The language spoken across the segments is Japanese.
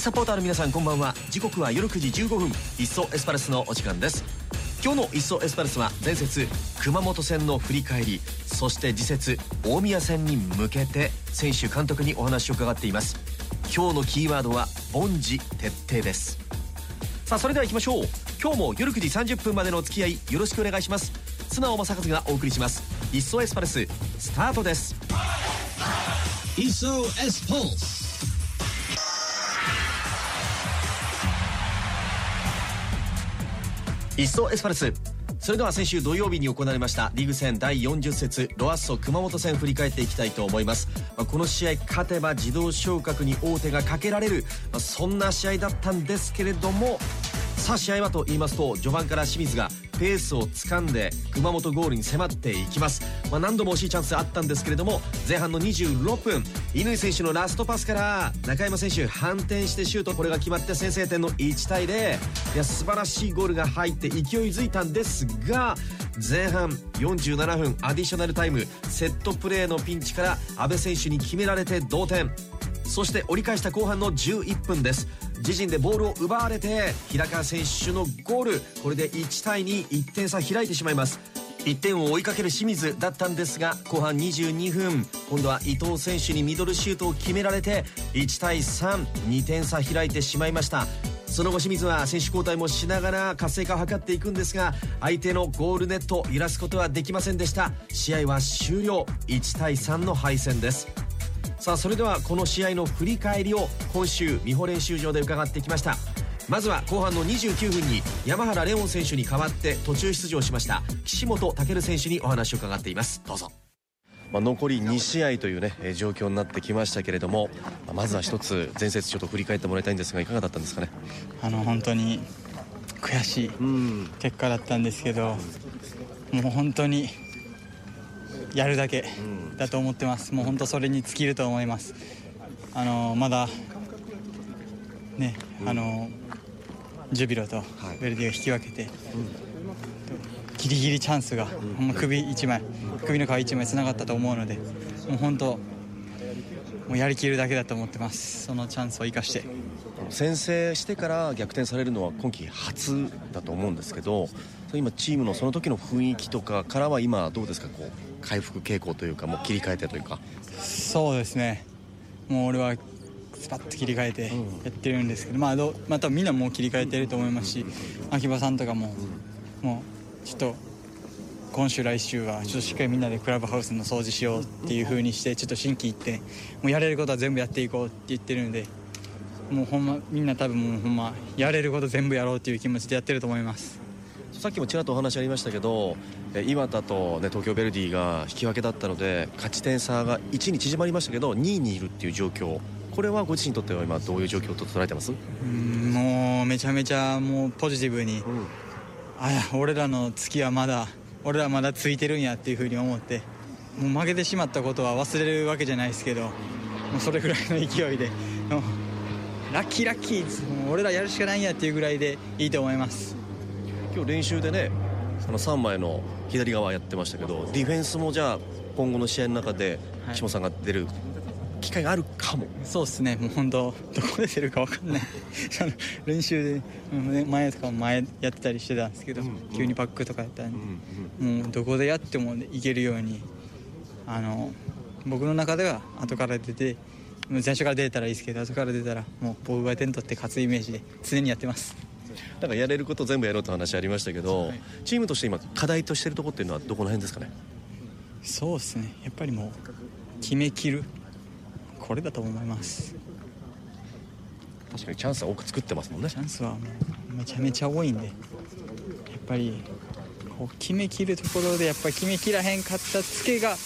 リサポーターの皆さんこんばんは。時刻は夜9時15分。一層エスパルスのお時間です。今日の一層エスパルスは前節熊本戦の振り返りそして次節大宮戦に向けて選手監督にお話を伺っています。今日のキーワードは凡事徹底です。さあそれでは行きましょう。今日も夜9時30分までのお付き合いよろしくお願いします。綱尾正和がお送りします。一層エスパルススタートです。一層エスパルス。一層エスパルス。それでは先週土曜日に行われましたリーグ戦第40節ロアッソ熊本戦振り返っていきたいと思います。まこの試合勝てば自動昇格に王手がかけられる。まあそんな試合だったんですけれどもさあ試合はと言いますと序盤から清水がペースを掴んで熊本ゴールに迫っていきます、まあ、何度も惜しいチャンスあったんですけれども前半の26分乾選手のラストパスから中山選手反転してシュートこれが決まって先制点の1対0いや素晴らしいゴールが入って勢いづいたんですが前半47分アディショナルタイムセットプレーのピンチから阿部選手に決められて同点。そして折り返した後半の11分です。自陣でボールを奪われて平川選手のゴール。これで1対21点差開いてしまいます。1点を追いかける清水だったんですが後半22分。今度は伊藤選手にミドルシュートを決められて1対32点差開いてしまいました。その後清水は選手交代もしながら活性化を図っていくんですが相手のゴールネットを揺らすことはできませんでした。試合は終了。1対3の敗戦です。さあそれではこの試合の振り返りを今週美穂練習場で伺ってきました。まずは後半の29分に山原レオン選手に代わって途中出場しました岸本健選手にお話を伺っています。どうぞ。まあ、残り2試合というね状況になってきましたけれどもまずは一つ前節ちょっと振り返ってもらいたいんですがいかがだったんですかね？あの本当に悔しい結果だったんですけどもう本当にやるだけだと思ってます、もう本当それに尽きると思います。あのまだね、あのジュビロとベルディが引き分けて、ギリギリチャンスが、もう首1枚、首の皮1枚つながったと思うので、もう本当、もうやりきるだけだと思ってます、そのチャンスを生かして。先制してから逆転されるのは今季初だと思うんですけど今チームのその時の雰囲気とかからは今どうですかこう？回復傾向というかもう切り替えてというか。そうですね。もう俺はスパッと切り替えてやってるんですけど、うん、まあどまたみんなもう切り替えてると思いますし、秋葉さんとかも、もうちょっと今週来週はちょっとしっかりみんなでクラブハウスの掃除しようっていう風にしてちょっと心機一転もうやれることは全部やっていこうって言ってるんでもうほんまみんな多分もうほんまやれること全部やろうっていう気持ちでやってると思いますさっきもちらっとお話ありましたけど岩田と、ね、東京ヴェルディが引き分けだったので勝ち点差が1に縮まりましたけど2位にいるっていう状況。これはご自身にとっては今どういう状況と捉えてます？うんもうめちゃめちゃもうポジティブに、うん、あや俺らの月はまだ俺らまだついてるんやっていうふうに思ってもう負けてしまったことは忘れるわけじゃないですけどもうそれぐらいの勢いでラッキーラッキー俺らやるしかないんやっていうぐらいでいいと思います今日練習でねその3枚の左側やってましたけどディフェンスもじゃあ今後の試合の中で下さんが出る機会があるかも、そうですね。もう本当どこで出るか分かんない。練習で前とかも前やってたりしてたんですけど、うんうん、急にパックとかやったら、うんうん、もうどこでやってもいけるようにあの僕の中では後から出て最初から出たらいいですけど後から出たらもう僕が点取って勝つイメージで常にやってますだからやれること全部やろうと話ありましたけど、はい、チームとして今課題としているところっていうのはどこの辺ですかね？そうですね。やっぱりもう決めきる。これだと思います。確かにチャンスは多く作ってますもんね。チャンスはめちゃめちゃ多いんでやっぱりこう決めきるところでやっぱり決めきらへんかったツケが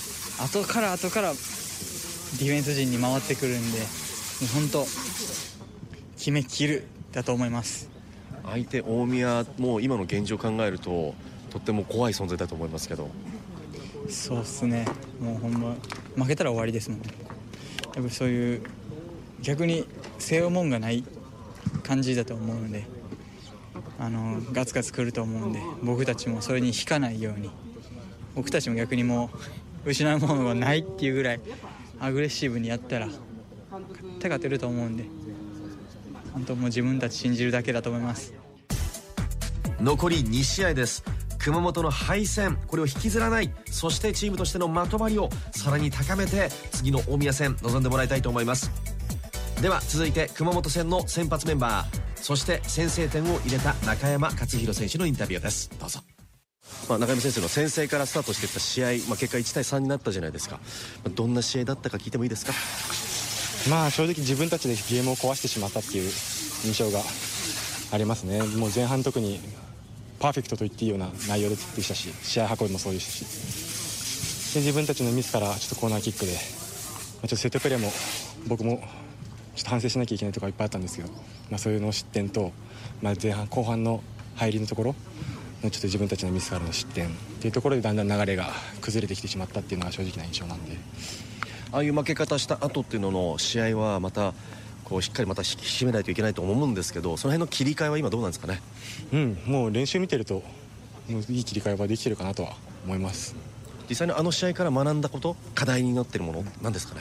後から後からディフェンス陣に回ってくるんでもう本当決めきるだと思います相手大宮も今の現状を考えるととっても怖い存在だと思いますけど。そうっすね。もうほんま負けたら終わりですもんね。やっぱそういう逆に背負うもんがない感じだと思うのであのガツガツくると思うんで僕たちもそれに引かないように僕たちも逆にもう失うものがないっていうぐらいアグレッシブにやったら勝てると思うんで。本当もう自分たち信じるだけだと思います。残り2試合です。熊本の敗戦。これを引きずらない。そしてチームとしてのまとまりをさらに高めて次の大宮戦臨んでもらいたいと思います。では続いて熊本戦の先発メンバー。そして先制点を入れた中山勝弘選手のインタビューです。どうぞ。まあ、中山先生の先制からスタートしていった試合、まあ、結果1対3になったじゃないですか、まあ、どんな試合だったか聞いてもいいですか？まあ正直自分たちでゲームを壊してしまったっていう印象がありますね。もう前半特にパーフェクトと言っていいような内容でしたし試合運びもそうでしたし。で自分たちのミスからちょっとコーナーキックで、ちょっとセットプレーも僕もちょっと反省しなきゃいけないところがいっぱいあったんですけど、まあ、そういうの失点と、まあ、前半後半の入りのところちょっと自分たちのミスからの失点っていうところでだんだん流れが崩れてきてしまったっていうのが正直な印象なんで。ああいう負け方した後っていうのの試合はまたこうしっかりまた引き締めないといけないと思うんですけどその辺の切り替えは今どうなんですかね？うんもう練習見てるともういい切り替えはできてるかなとは思います。実際にあの試合から学んだこと課題になっているものなんですかね？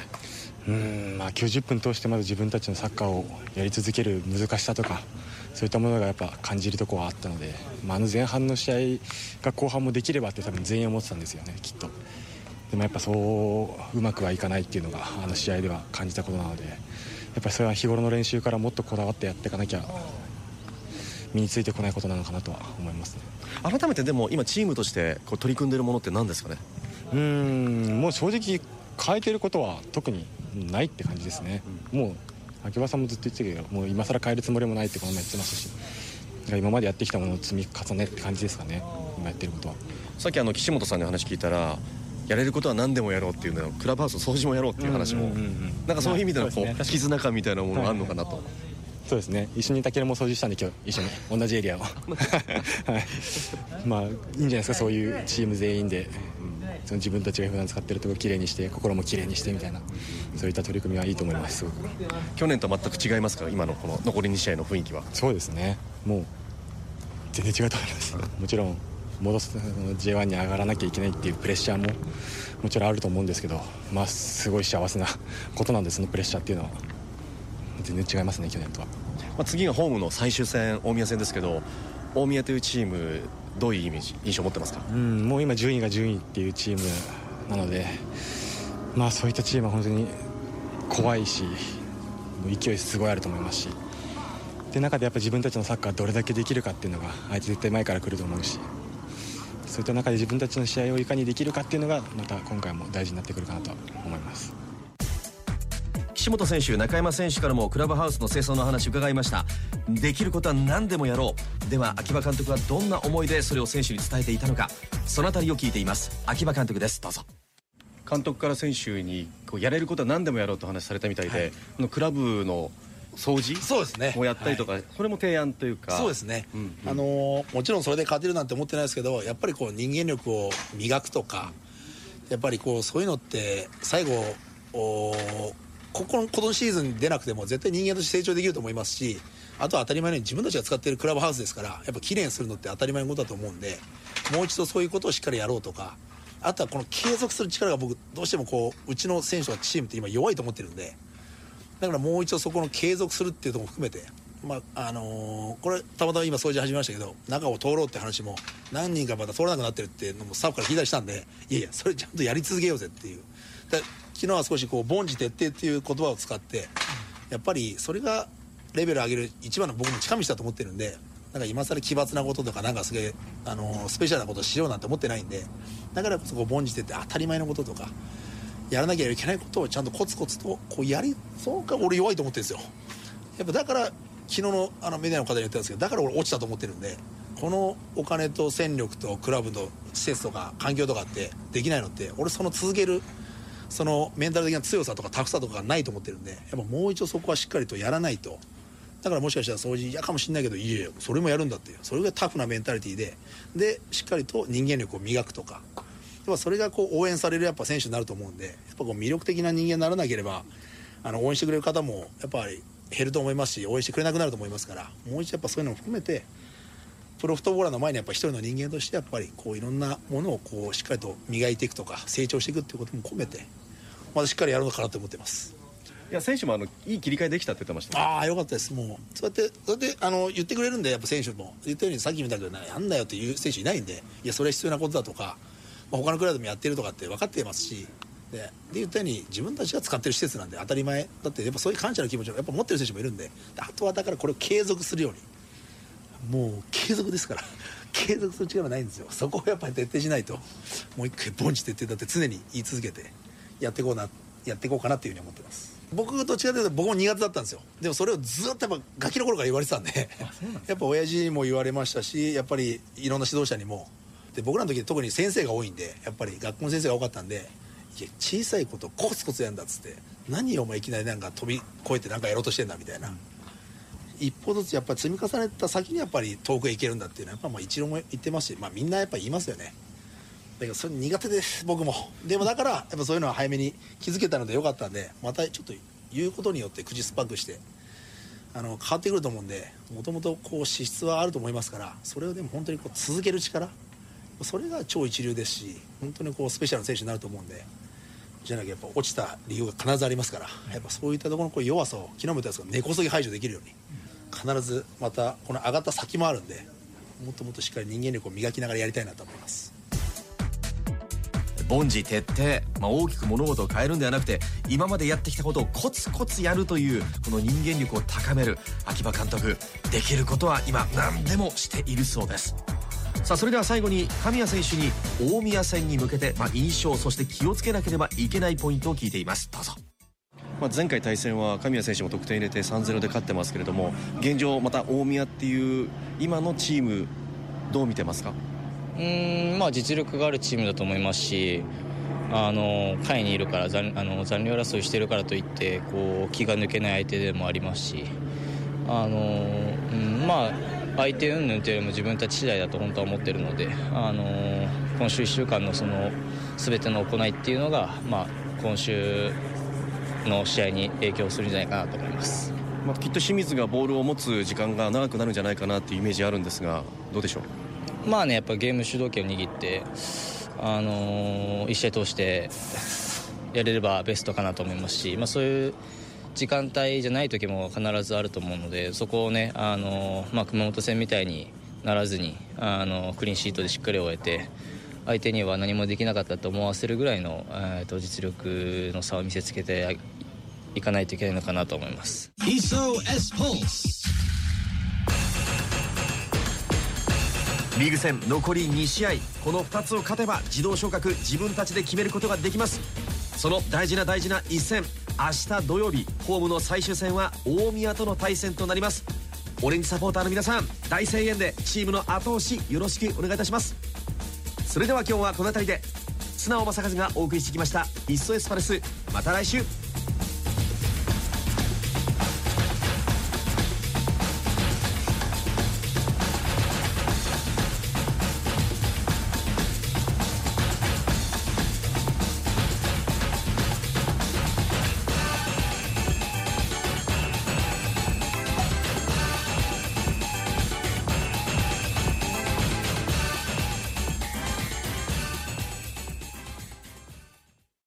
うんまあ90分通してまず自分たちのサッカーをやり続ける難しさとかそういったものがやっぱ感じるところはあったので、まあ、あの前半の試合が後半もできればって多分全員思ってたんですよねきっとでもやっぱそううまくはいかないっていうのがあの試合では感じたことなのでやっぱりそれは日頃の練習からもっとこだわってやっていかなきゃ身についてこないことなのかなとは思いますね。改めてでも今チームとしてこう取り組んでいるものって何ですかね？うんもう正直変えてることは特にないって感じですね、うん、もう秋葉さんもずっと言ってたけどもう今更変えるつもりもないってこの前言ってましたし今までやってきたものを積み重ねって感じですかね今やってることは。さっきあの岸本さんに話聞いたらやれることは何でもやろうっていうのクラブハウスの掃除もやろうっていう話も、なんかそういう意味でのこう、ね、絆感みたいなものがあるのかなと、はい。そうですね。一緒にたけるも掃除したんで今日一緒に同じエリアを。はい。まあいいんじゃないですか。そういうチーム全員で、その自分たちが普段使ってるところきれいにして心もきれいにしてみたいな。そういった取り組みはいいと思いますすごく。去年と全く違いますか？今のこの残り2試合の雰囲気は。そうですね。もう全然違うと思います。もちろん戻す J1 に上がらなきゃいけないっていうプレッシャーももちろんあると思うんですけどまあすごい幸せなことなんですそのプレッシャーっていうのは。全然違いますね去年とは、まあ、次がホームの最終戦大宮戦ですけど大宮というチームどういうイメージ印象を持ってますか？うんもう今順位が順位っていうチームなのでまあそういったチームは本当に怖いし勢いすごいあると思いますしで中でやっぱ自分たちのサッカーどれだけできるかっていうのがあいつ絶対前から来ると思うしそういった中で自分たちの試合をいかにできるかっていうのがまた今回も大事になってくるかなと思います。岸本選手中山選手からもクラブハウスの清掃の話伺いました。できることは何でもやろう。では秋葉監督はどんな思いでそれを選手に伝えていたのか。そのあたりを聞いています。秋葉監督です。どうぞ。監督から選手にこうやれることは何でもやろうと話されたみたいで、はい、このクラブの掃除？そうですね。もやったりとか、はい、これも提案というか。そうですね、うんうん、あのもちろんそれで勝てるなんて思ってないですけどやっぱりこう人間力を磨くとかやっぱりこうそういうのって最後おここのこのシーズン出なくても絶対人間として成長できると思いますしあとは当たり前のように自分たちが使っているクラブハウスですからやっぱきれいにするのって当たり前のことだと思うんでもう一度そういうことをしっかりやろうとかあとはこの継続する力が僕どうしてもこううちの選手とかチームって今弱いと思ってるんでだからもう一度そこの継続するっていうとこも含めてまああのー、これたまたま今掃除始めましたけど中を通ろうって話も何人かまだ通らなくなってるっていうのもスタッフから聞いたりしたんでいやいやそれちゃんとやり続けようぜっていう。昨日は少しこう凡事徹底っていう言葉を使ってやっぱりそれがレベル上げる一番の僕の近道だと思ってるんでなんか今更奇抜なこととかなんかすげえあのスペシャルなことしようなんて思ってないんでだからこそこう凡事徹底当たり前のこととかやらなきゃいけないことをちゃんとコツコツとこうやりそうか俺弱いと思ってるんですよ。やっぱだから昨日のあのメディアの方に言ってたんですけどだから俺落ちたと思ってるんでこのお金と戦力とクラブの施設とか環境とかってできないのって俺その続けるそのメンタル的な強さとかタフさとかがないと思ってるんでやっぱもう一度そこはしっかりとやらないと。だからもしかしたら掃除嫌かもしれないけどいえそれもやるんだっていう。それがタフなメンタリティーででしっかりと人間力を磨くとかっぱそれがこう応援されるやっぱ選手になると思うんでやっぱこう魅力的な人間にならなければあの応援してくれる方もやっぱり減ると思いますし応援してくれなくなると思いますからもう一度やっぱそういうのも含めてプロフットボーラーの前にやっぱ一人の人間としてやっぱりこういろんなものをこうしっかりと磨いていくとか成長していくっていうことも込めてまだしっかりやるのかなと思ってます。や選手もあのいい切り替えできたって言ってました、ね、ああよかったです。もうそうやってそうやってあの言ってくれるんでやっぱ選手も。言ったようにさっき見たけどやんだよっていう選手いないんでいやそれは必要なことだとか、まあ、他のクラブでもやってるとかって分かってますしでで言ったように自分たちが使ってる施設なんで当たり前。だってやっぱそういう感謝の気持ちをやっぱ持ってる選手もいるんであとはだからこれを継続するように。もう継続ですから。継続する力ないんですよ。そこをやっぱり徹底しないともう一回ボンチ徹底だって常に言い続けてやっていこうなやっていこうかなっていうふうに思ってます。僕どっちかというと僕も苦手だったんですよ。でもそれをずっとやっぱガキの頃から言われてたんで。やっぱ親父にも言われましたしやっぱりいろんな指導者にもで僕らの時特に先生が多いんでやっぱり学校の先生が多かったんでいや小さいことコツコツやんだっつって何お前いきなりなんか飛び越えてなんかやろうとしてんだみたいな、一歩ずつやっぱり積み重ねた先にやっぱり遠くへ行けるんだっていうのはやっぱまあ一郎も言ってますし、まあ、みんなやっぱ言いますよね。だけどそれ苦手です僕も。でもだからやっぱそういうのは早めに気づけたのでよかったんでまたちょっと言うことによって口酸っぱくしてあの変わってくると思うんでもともとこう資質はあると思いますからそれをでも本当にこう続ける力それが超一流ですし本当にこうスペシャルな選手になると思うんでじゃなきゃやっぱ落ちた理由が必ずありますからやっぱそういったところのこう弱さを昨日も言ったんですが根こそぎ排除できるように必ずまたこの上がった先もあるんでもっともっとしっかり人間力を磨きながらやりたいなと思います。凡事徹底、まあ、大きく物事を変えるんではなくて今までやってきたことをコツコツやるというこの人間力を高める秋葉監督できることは今何でもしているそうですさあそれでは最後に神谷選手に大宮戦に向けて、まあ、印象そして気をつけなければいけないポイントを聞いています。どうぞ。まあ、前回対戦は神谷選手も得点入れて3-0で勝ってますけれども現状また大宮っていう今のチームどう見てますか？うんまあ実力があるチームだと思いますしあの下位にいるから残あの残留争いしてるからといってこう気が抜けない相手でもありますしあの、うん、まあ相手云々というよりも自分たち次第だと本当は思っているのであの今週1週間のその全ての行いっていうのが、まあ、今週の試合に影響するんじゃないかなと思います。まあ、きっと清水がボールを持つ時間が長くなるんじゃないかなっていうイメージあるんですがどうでしょう？まあねやっぱゲーム主導権を握ってあのー、1試合通してやれればベストかなと思いますし、まあ、そういう時間帯じゃない時も必ずあると思うのでそこをね、あの、まあ、熊本戦みたいにならずに、あの、クリーンシートでしっかり終えて相手には何もできなかったと思わせるぐらいの、えー、と実力の差を見せつけていかないといけないのかなと思います。リーグ戦残り2試合。この2つを勝てば自動昇格自分たちで決めることができます。その大事な大事な一戦。明日土曜日ホームの最終戦は大宮との対戦となります。オレンジサポーターの皆さん大声援でチームの後押しよろしくお願いいたします。それでは今日はこの辺りで素直正和がお送りしてきました「いっそエスパレス」また来週。